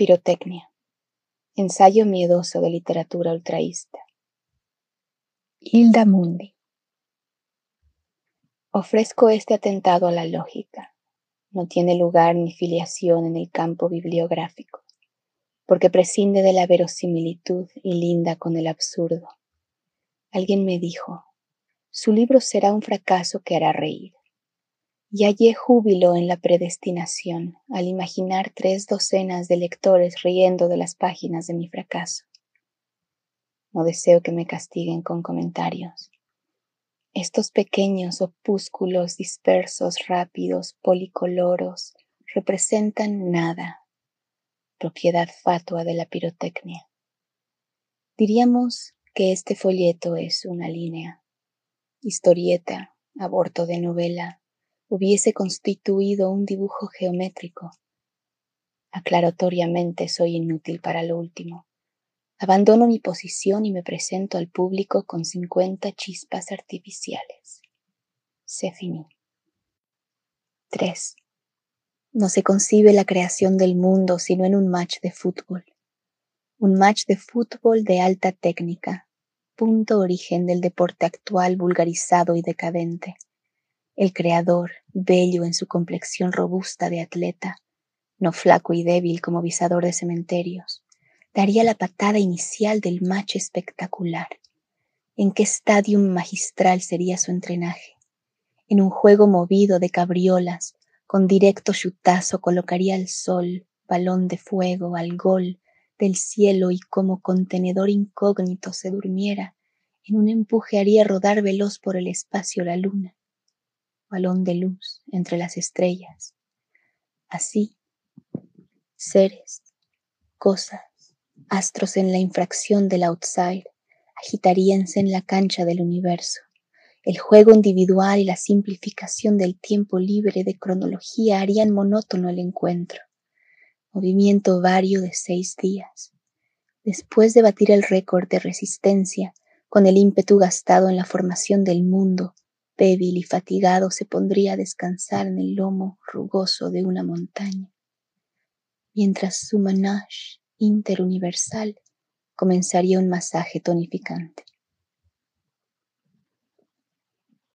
Pirotecnia. Ensayo miedoso de literatura ultraísta. Hilda Mundi. Ofrezco este atentado a la lógica. No tiene lugar ni filiación en el campo bibliográfico, porque prescinde de la verosimilitud y linda con el absurdo. Alguien me dijo, su libro será un fracaso que hará reír y hallé júbilo en la predestinación al imaginar tres docenas de lectores riendo de las páginas de mi fracaso. No deseo que me castiguen con comentarios. Estos pequeños opúsculos dispersos, rápidos, policoloros, representan nada, propiedad fatua de la pirotecnia. Diríamos que este folleto es una línea, historieta, aborto de novela, hubiese constituido un dibujo geométrico. Aclaratoriamente soy inútil para lo último. Abandono mi posición y me presento al público con cincuenta chispas artificiales. Se finí. 3. No se concibe la creación del mundo sino en un match de fútbol. Un match de fútbol de alta técnica, punto origen del deporte actual vulgarizado y decadente el creador, bello en su complexión robusta de atleta, no flaco y débil como visador de cementerios, daría la patada inicial del match espectacular. ¿En qué estadio magistral sería su entrenaje? En un juego movido de cabriolas, con directo chutazo colocaría al sol, balón de fuego, al gol del cielo y como contenedor incógnito se durmiera, en un empuje haría rodar veloz por el espacio la luna balón de luz entre las estrellas. Así, seres, cosas, astros en la infracción del outside, agitaríanse en la cancha del universo. El juego individual y la simplificación del tiempo libre de cronología harían monótono el encuentro. Movimiento vario de seis días. Después de batir el récord de resistencia, con el ímpetu gastado en la formación del mundo, débil y fatigado, se pondría a descansar en el lomo rugoso de una montaña, mientras su manage interuniversal comenzaría un masaje tonificante.